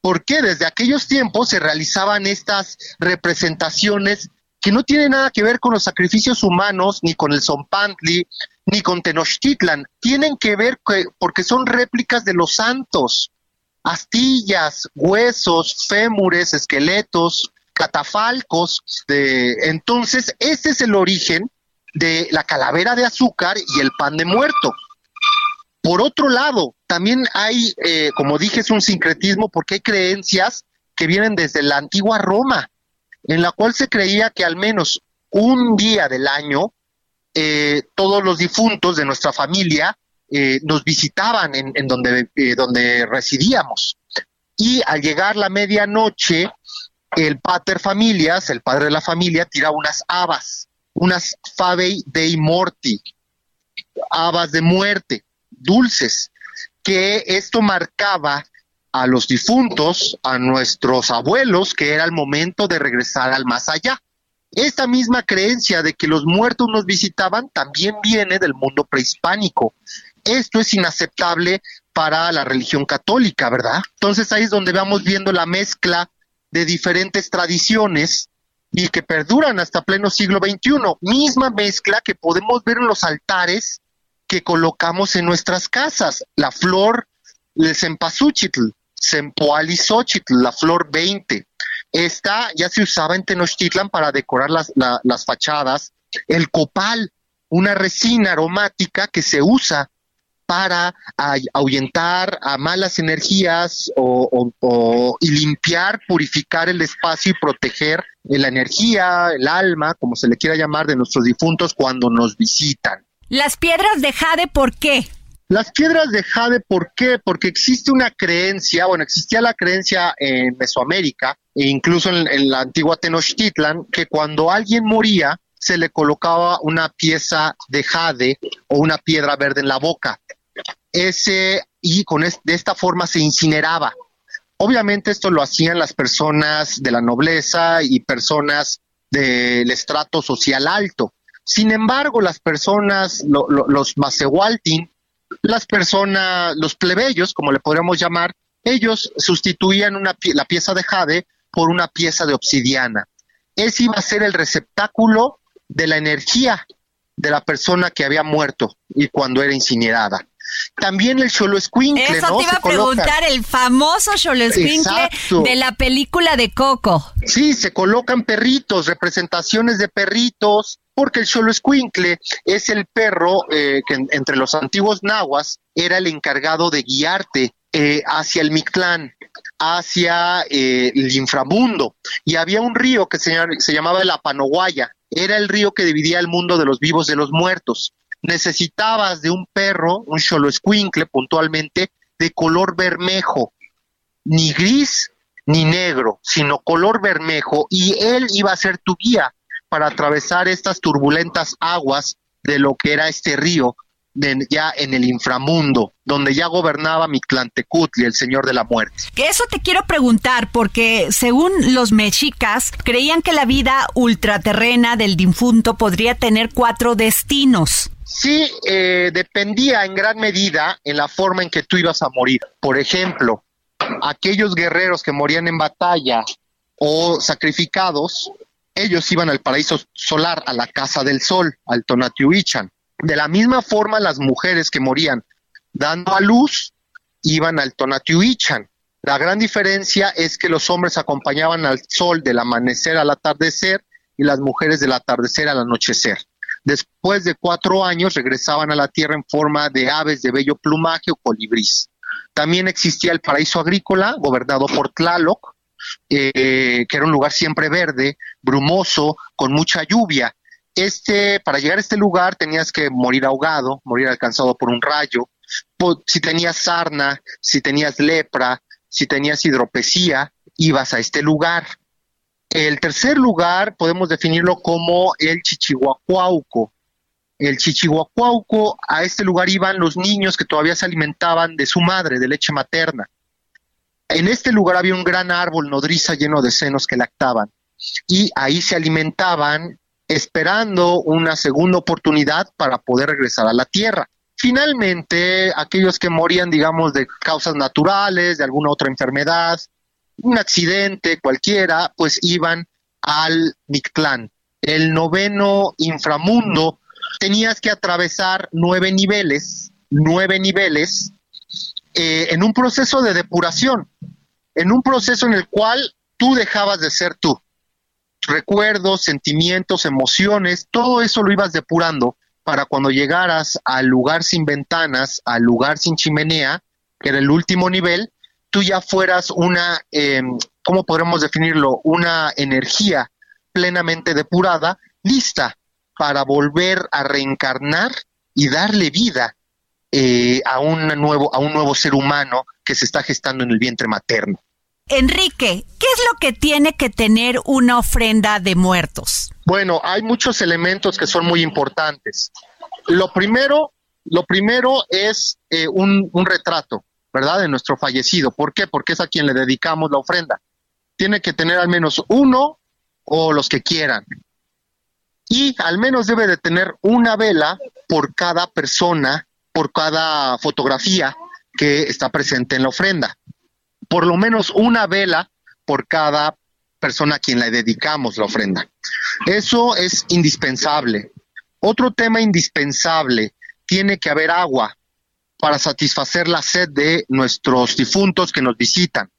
S15: Porque desde aquellos tiempos se realizaban estas representaciones que no tienen nada que ver con los sacrificios humanos, ni con el Zompantli, ni con Tenochtitlan. Tienen que ver porque son réplicas de los santos. Astillas, huesos, fémures, esqueletos, catafalcos. De... Entonces, este es el origen de la calavera de azúcar y el pan de muerto. Por otro lado, también hay, eh, como dije, es un sincretismo porque hay creencias que vienen desde la antigua Roma, en la cual se creía que al menos un día del año eh, todos los difuntos de nuestra familia eh, nos visitaban en, en donde, residíamos. Y al llegar la medianoche, el pater familias, el padre de la familia, tiraba unas habas, unas favei dei morti, habas de muerte, dulces, que esto marcaba a los difuntos, a nuestros abuelos, que era el momento de regresar al más allá. Esta misma creencia de que los muertos nos visitaban también viene del mundo prehispánico. Esto es inaceptable para la religión católica, ¿verdad? Entonces ahí es donde vamos viendo la mezcla de diferentes tradiciones y que perduran hasta pleno siglo XXI. Misma mezcla que podemos ver en los altares que colocamos en nuestras casas. La flor del cempasúchitl, sempoalizochitl, la flor 20. Esta ya se usaba en Tenochtitlan para decorar las, las fachadas. El copal, una resina aromática que se usa para ahuyentar a malas energías o, y limpiar, purificar el espacio y proteger la energía, el alma, como se le quiera llamar, de nuestros difuntos cuando nos visitan.
S3: Las piedras de jade, ¿por qué?
S15: Las piedras de jade, ¿por qué? Porque existe una creencia, bueno, existía la creencia en Mesoamérica e incluso en, en la antigua Tenochtitlan, que cuando alguien moría, se le colocaba una pieza de jade o una piedra verde en la boca ese y con de esta forma se incineraba. Obviamente esto lo hacían las personas de la nobleza y personas del estrato social alto. Sin embargo, las personas, los Masewaltin, las personas, los plebeyos, como le podríamos llamar, ellos sustituían una, la pieza de jade por una pieza de obsidiana. Ese iba a ser el receptáculo de la energía de la persona que había muerto y cuando era incinerada. También el Cholo Escuincle,
S3: Eso te iba a preguntar, el famoso Cholo Escuincle de la película de Coco.
S15: Sí, se colocan perritos, representaciones de perritos, porque el Cholo Escuincle es el perro eh, que entre los antiguos nahuas era el encargado de guiarte eh, hacia el Mictlán, hacia eh, el inframundo. Y había un río que se, llamaba el Apanoguaya, era el río que dividía el mundo de los vivos de los muertos. Necesitabas de un perro, un escuincle puntualmente, de color bermejo, ni gris ni negro, sino color bermejo, y él iba a ser tu guía para atravesar estas turbulentas aguas de lo que era este río, ya en el inframundo, donde ya gobernaba Mictlantecutli, el señor de la muerte.
S3: Que eso te quiero preguntar, porque según los mexicas, creían que la vida ultraterrena del difunto podría tener cuatro destinos.
S15: Sí, eh, dependía en gran medida en la forma en que tú ibas a morir. Por ejemplo, aquellos guerreros que morían en batalla o sacrificados, ellos iban al paraíso solar, a la casa del sol, al Tonatiuhichan. De la misma forma, las mujeres que morían dando a luz iban al Tonatiuhichan. La gran diferencia es que los hombres acompañaban al sol del amanecer al atardecer y las mujeres del atardecer al anochecer. Después de cuatro años regresaban a la tierra en forma de aves de bello plumaje o colibrís. También existía el paraíso agrícola, gobernado por Tlaloc, eh, que era un lugar siempre verde, brumoso, con mucha lluvia. Este, para llegar a este lugar tenías que morir ahogado, morir alcanzado por un rayo. Si tenías sarna, si tenías lepra, si tenías hidropesía, ibas a este lugar. El tercer lugar podemos definirlo como el Chichihuacuauco. El Chichihuacuauco, a este lugar iban los niños que todavía se alimentaban de su madre, de leche materna. En este lugar había un gran árbol nodriza lleno de senos que lactaban y ahí se alimentaban esperando una segunda oportunidad para poder regresar a la tierra. Finalmente, aquellos que morían, digamos, de causas naturales, de alguna otra enfermedad, un accidente cualquiera, pues iban al Mictlán. El noveno inframundo, tenías que atravesar nueve niveles, nueve niveles, eh, en un proceso de depuración, en un proceso en el cual tú dejabas de ser tú. Recuerdos, sentimientos, emociones, todo eso lo ibas depurando para cuando llegaras al lugar sin ventanas, al lugar sin chimenea, que era el último nivel, tú ya fueras una, eh, ¿cómo podremos definirlo? Una energía plenamente depurada, lista para volver a reencarnar y darle vida eh, a, un nuevo, a un nuevo ser humano que se está gestando en el vientre materno.
S3: Enrique, ¿qué es lo que tiene que tener una ofrenda de muertos?
S15: Bueno, hay muchos elementos que son muy importantes. Lo primero, lo primero es eh, un, un retrato, ¿verdad? De nuestro fallecido. ¿Por qué? Porque es a quien le dedicamos la ofrenda. Tiene que tener al menos uno o los que quieran. Y al menos debe de tener una vela por cada persona, por cada fotografía que está presente en la ofrenda. Por lo menos una vela por cada persona a quien le dedicamos la ofrenda. Eso es indispensable. Otro tema indispensable, tiene que haber agua para satisfacer la sed de nuestros difuntos que nos visitan.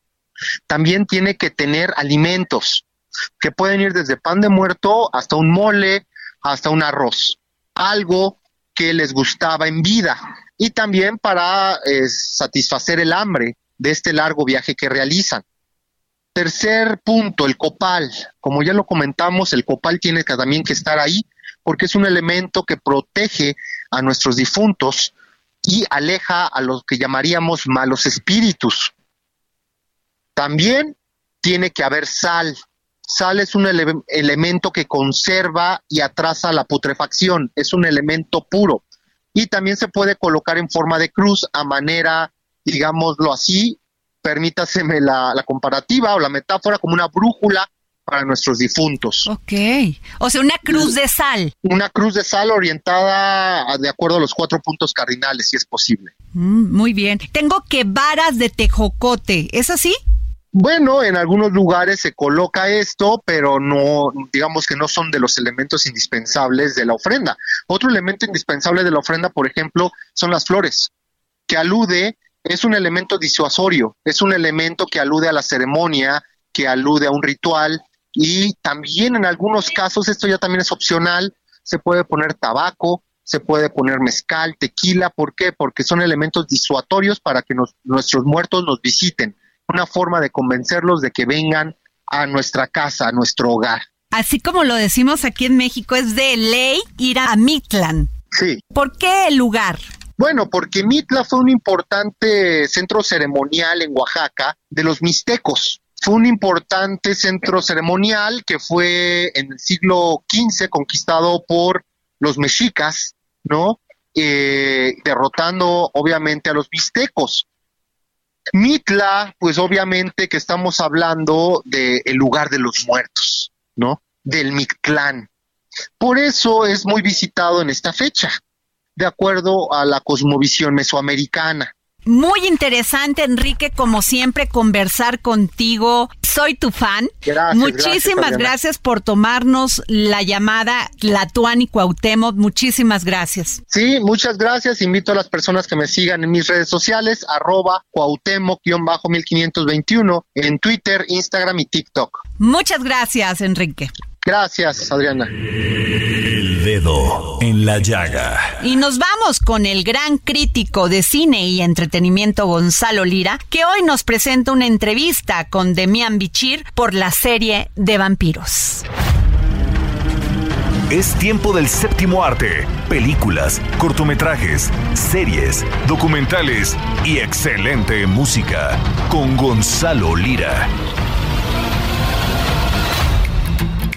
S15: También tiene que tener alimentos, que pueden ir desde pan de muerto hasta un mole, hasta un arroz, algo que les gustaba en vida y también para eh, satisfacer el hambre de este largo viaje que realizan. Tercer punto, el copal. Como ya lo comentamos, el copal tiene también que estar ahí porque es un elemento que protege a nuestros difuntos y aleja a los que llamaríamos malos espíritus. También tiene que haber sal. Sal es un elemento que conserva y atrasa la putrefacción, es un elemento puro. Y también se puede colocar en forma de cruz a manera, digámoslo así, permítaseme la, la comparativa o la metáfora como una brújula para nuestros difuntos.
S3: Ok. O sea, una cruz de sal.
S15: Una cruz de sal orientada de acuerdo a los cuatro puntos cardinales, si es posible.
S3: Mm, muy bien. Tengo que varas de tejocote. ¿Es así?
S15: Bueno, en algunos lugares se coloca esto, pero no, digamos que no son de los elementos indispensables de la ofrenda. Otro elemento indispensable de la ofrenda, por ejemplo, son las flores, que alude, es un elemento disuasorio, es un elemento que alude a la ceremonia, que alude a un ritual, y también en algunos casos, esto ya también es opcional, se puede poner tabaco, se puede poner mezcal, tequila, ¿por qué? Porque son elementos disuatorios para que nuestros muertos nos visiten una forma de convencerlos de que vengan a nuestra casa, a nuestro hogar.
S3: Así como lo decimos aquí en México, es de ley ir a Mitlan.
S15: Sí.
S3: ¿Por qué el lugar?
S15: Bueno, porque Mitla fue un importante centro ceremonial en Oaxaca de los mixtecos. Fue un importante centro ceremonial que fue en el siglo XV conquistado por los mexicas, ¿no? Eh, derrotando obviamente a los mixtecos. Mitla, pues obviamente que estamos hablando del lugar de los muertos, ¿no? Del Mictlán. Por eso es muy visitado en esta fecha, de acuerdo a la cosmovisión mesoamericana.
S3: Muy interesante, Enrique, como siempre, conversar contigo. Soy tu fan.
S15: Gracias,
S3: Muchísimas gracias, por tomarnos la llamada Latuani Cuauhtémoc. Muchísimas gracias.
S15: Sí, muchas gracias. Invito a las personas que me sigan en mis redes sociales, arroba Cuauhtémoc-1521, en Twitter, Instagram y TikTok.
S3: Muchas gracias, Enrique.
S15: Gracias, Adriana.
S1: Dedo en la llaga.
S3: Y nos vamos con el gran crítico de cine y entretenimiento Gonzalo Lira, que hoy nos presenta una entrevista con Demian Bichir por la serie de vampiros.
S1: Es tiempo del séptimo arte. Películas, cortometrajes, series, documentales y excelente música. Con Gonzalo Lira.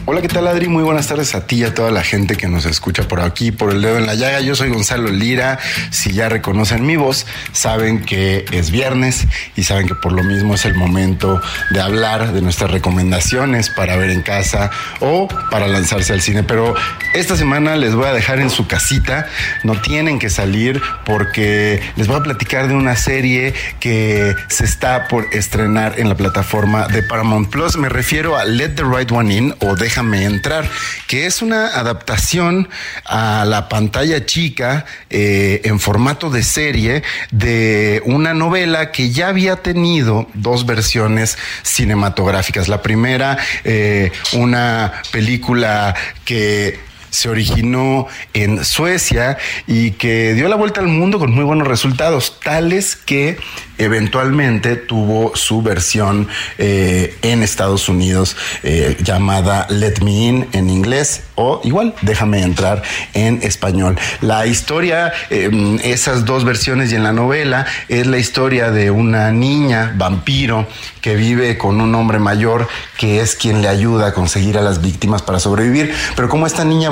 S16: Hola, ¿qué tal Adri? Muy buenas tardes a ti y a toda la gente que nos escucha por aquí, por el dedo en la llaga. Yo soy Gonzalo Lira. Si ya reconocen mi voz, saben que es viernes y saben que por lo mismo es el momento de hablar de nuestras recomendaciones para ver en casa o para lanzarse al cine. Pero esta semana les voy a dejar en su casita. No tienen que salir porque les voy a platicar de una serie que se está por estrenar en la plataforma de Paramount Plus. Me refiero a Let the Right One In o Deja Déjame entrar, que es una adaptación a la pantalla chica eh, en formato de serie de una novela que ya había tenido dos versiones cinematográficas. La primera, eh, una película que se originó en Suecia y que dio la vuelta al mundo con muy buenos resultados, tales que eventualmente tuvo su versión eh, en Estados Unidos eh, llamada Let Me In en inglés o igual déjame entrar en español. La historia, em, esas dos versiones y en la novela es la historia de una niña vampiro que vive con un hombre mayor que es quien le ayuda a conseguir a las víctimas para sobrevivir. Pero como esta niña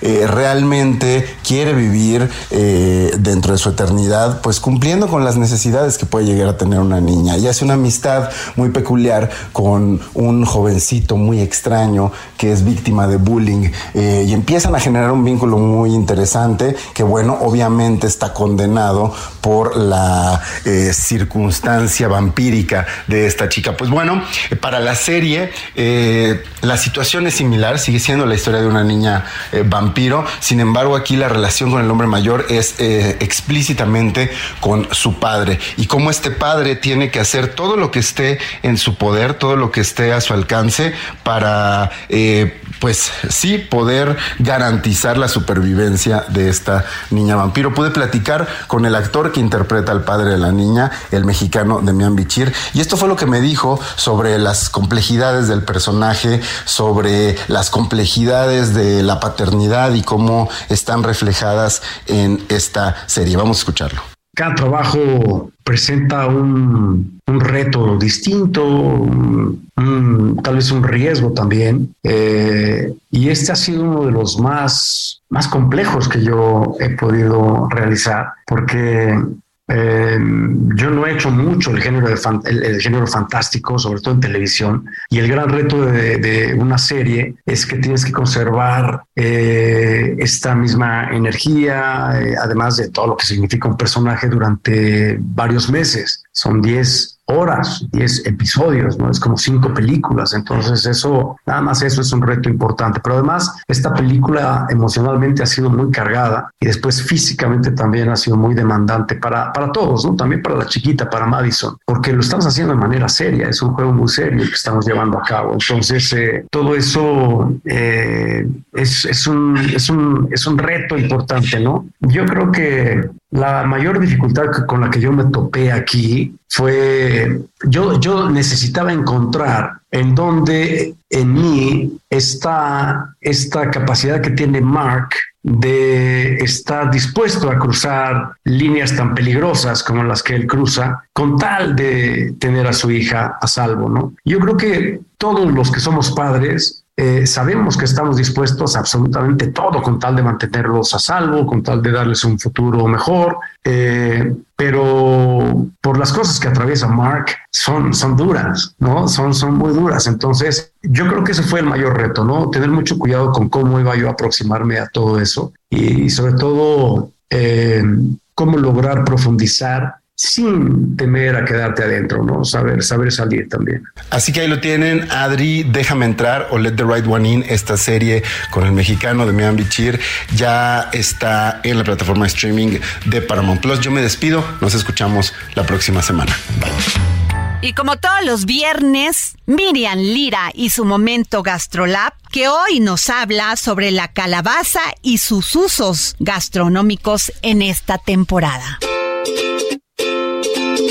S16: eh, realmente quiere vivir dentro de su eternidad, pues cumpliendo con las necesidades que puede llegar a tener una niña y hace una amistad muy peculiar con un jovencito muy extraño que es víctima de bullying eh, y empiezan a generar un vínculo muy interesante que bueno, obviamente está condenado por la eh, circunstancia vampírica de esta chica. Pues bueno, para la serie eh, la situación es similar, sigue siendo la historia de una niña vampiro, sin embargo aquí la relación con el hombre mayor es explícitamente con su padre. Y cómo este padre tiene que hacer todo lo que esté en su poder, todo lo que esté a su alcance para, eh, pues sí, poder garantizar la supervivencia de esta niña vampiro. Pude platicar con el actor que interpreta al padre de la niña, el mexicano Demian Bichir, y esto fue lo que me dijo sobre las complejidades del personaje, sobre las complejidades de la paternidad y cómo están reflejadas en esta serie. Vamos a escucharlo
S17: cada trabajo presenta un, reto distinto, tal vez un riesgo también. Eh, y este ha sido uno de los más, más complejos que yo he podido realizar, porque eh, yo no he hecho mucho el género, de el, género fantástico, sobre todo en televisión, y el gran reto de, una serie es que tienes que conservar eh, esta misma energía, eh, además de todo lo que significa un personaje durante varios meses. Son 10 horas, 10 episodios, ¿no? Es como cinco películas. Entonces eso, nada más eso es un reto importante. Pero además, esta película emocionalmente ha sido muy cargada y después físicamente también ha sido muy demandante para, para todos, ¿no? También para la chiquita, para Madison, porque lo estamos haciendo de manera seria. Es un juego muy serio que estamos llevando a cabo. Entonces, eh, todo eso eh, es, es, un, es, un, es un reto importante, ¿no? Yo creo que la mayor dificultad con la que yo me topé aquí fue, yo, yo necesitaba encontrar en dónde en mí está esta capacidad que tiene Mark de estar dispuesto a cruzar líneas tan peligrosas como las que él cruza con tal de tener a su hija a salvo, ¿no? Yo creo que todos los que somos padres eh, sabemos que estamos dispuestos a absolutamente todo con tal de mantenerlos a salvo, con tal de darles un futuro mejor, eh, pero por las cosas que atraviesa Mark son, son duras, ¿no? Son, son muy duras. Entonces, yo creo que ese fue el mayor reto, ¿no? Tener mucho cuidado con cómo iba yo a aproximarme a todo eso y, sobre todo eh, cómo lograr profundizar sin temer a quedarte adentro, ¿no? Saber, saber salir también.
S16: Así que ahí lo tienen, Adri, déjame entrar o Let the Right One In, esta serie con el mexicano de Mian Bichir, ya está en la plataforma de streaming de Paramount Plus. Yo me despido, nos escuchamos la próxima semana.
S3: Y como todos los viernes, Miriam Lira y su momento Gastrolab, que hoy nos habla sobre la calabaza y sus usos gastronómicos en esta temporada.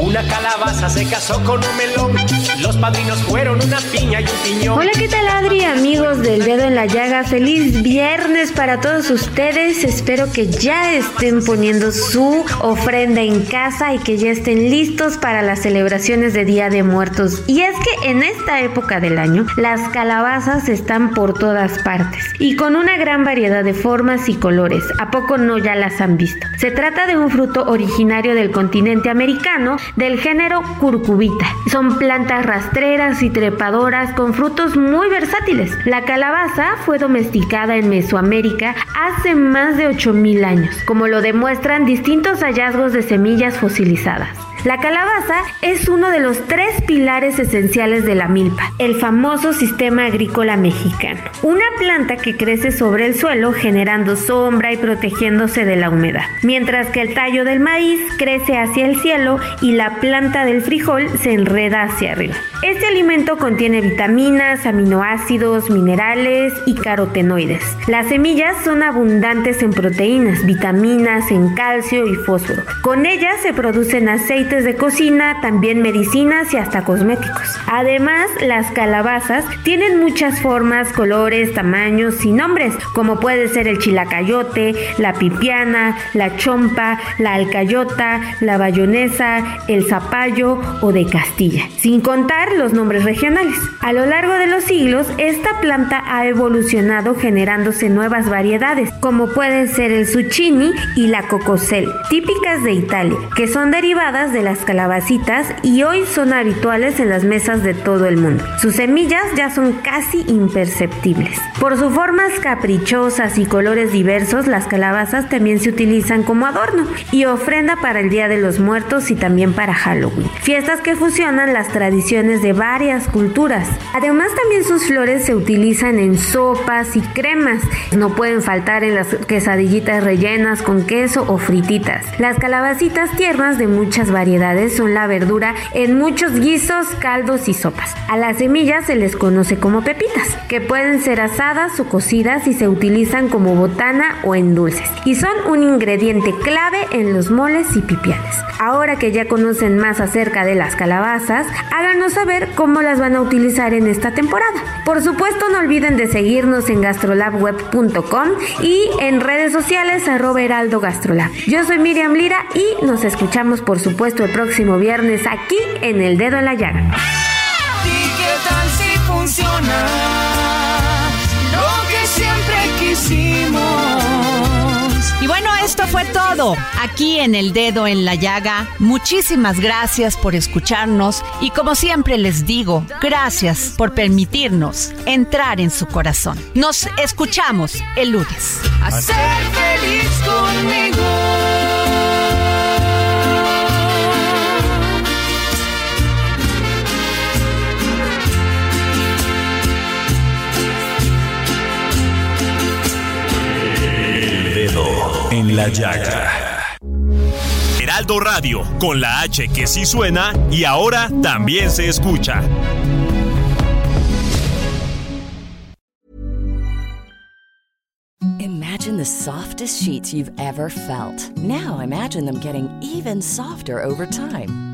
S18: Una calabaza se casó con un melón. Los padrinos fueron una piña y un piñón.
S19: Hola, ¿qué tal, Adri? Amigos del dedo en la llaga. Feliz viernes para todos ustedes. Espero que ya estén poniendo su ofrenda en casa y que ya estén listos para las celebraciones de Día de Muertos. Y es que en esta época del año, las calabazas están por todas partes y con una gran variedad de formas y colores. ¿A poco no ya las han visto? Se trata de un fruto originario del continente americano del género curcubita. Son plantas rastreras y trepadoras con frutos muy versátiles. La calabaza fue domesticada en Mesoamérica hace más de 8.000 años, como lo demuestran distintos hallazgos de semillas fosilizadas. La calabaza es uno de los tres pilares esenciales de la milpa, el famoso sistema agrícola mexicano. Una planta que crece sobre el suelo generando sombra y protegiéndose de la humedad, mientras que el tallo del maíz crece hacia el cielo y la planta del frijol se enreda hacia arriba. Este alimento contiene vitaminas, aminoácidos, minerales y carotenoides. Las semillas son abundantes en proteínas, vitaminas, en calcio y fósforo. Con ellas se producen aceites de cocina, también medicinas y hasta cosméticos. Además, las calabazas tienen muchas formas, colores, tamaños y nombres, como puede ser el chilacayote, la pipiana, la chompa, la alcayota, la bayonesa, el zapallo o de Castilla, sin contar los nombres regionales. A lo largo de los siglos, esta planta ha evolucionado generándose nuevas variedades, como pueden ser el zucchini y la cocosel, típicas de Italia, que son derivadas de las calabacitas y hoy son habituales en las mesas de todo el mundo. Sus semillas ya son casi imperceptibles. Por sus formas caprichosas y colores diversos, las calabazas también se utilizan como adorno y ofrenda para el Día de los Muertos y también para Halloween, fiestas que fusionan las tradiciones de varias culturas. Además también sus flores se utilizan en sopas y cremas. No pueden faltar en las quesadillitas rellenas con queso o frititas. Las calabacitas tiernas de muchas variedades son la verdura en muchos guisos, caldos y sopas. A las semillas se les conoce como pepitas, que pueden ser asadas o cocidas y se utilizan como botana o en dulces. Y son un ingrediente clave en los moles y pipianes. Ahora que ya conocen más acerca de las calabazas, háganos saber cómo las van a utilizar en esta temporada. Por supuesto, no olviden de seguirnos en gastrolabweb.com y en redes sociales arroba heraldo gastrolab. Yo soy Miriam Lira y nos escuchamos por supuesto el próximo viernes aquí en El Dedo en la Llaga.
S2: ¿Y qué tal si funciona lo que siempre quisimos?
S3: Esto fue todo aquí en El Dedo en la Llaga. Muchísimas gracias por escucharnos y como siempre les digo, gracias por permitirnos entrar en su corazón. Nos escuchamos el lunes.
S1: En la llaga.
S9: Heraldo Radio, con la H que sí suena y ahora también se escucha.
S20: Imagine the softest sheets you've ever felt. Now imagine them getting even softer over time.